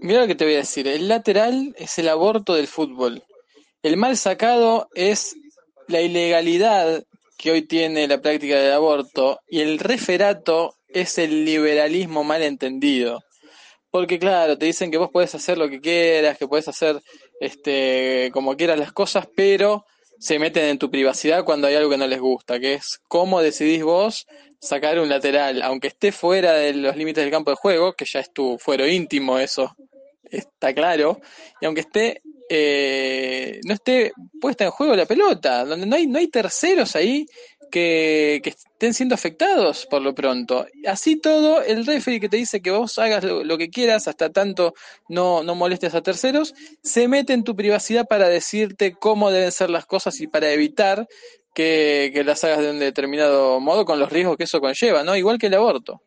Mira lo que te voy a decir. El lateral es el aborto del fútbol. El mal sacado es la ilegalidad que hoy tiene la práctica del aborto y el referato es el liberalismo mal entendido. Porque claro, te dicen que vos podés hacer lo que quieras, que podés hacer este como quieras las cosas, pero se meten en tu privacidad cuando hay algo que no les gusta, que es cómo decidís vos sacar un lateral, aunque esté fuera de los límites del campo de juego, que ya es tu fuero íntimo eso, está claro, y aunque esté eh, no esté puesta en juego la pelota, donde no hay, no hay terceros ahí que, estén siendo afectados por lo pronto. Así todo, el referee que te dice que vos hagas lo, que quieras, hasta tanto no, no molestes a terceros, se mete en tu privacidad para decirte cómo deben ser las cosas y para evitar que, que las hagas de un determinado modo con los riesgos que eso conlleva, ¿no? Igual que el aborto.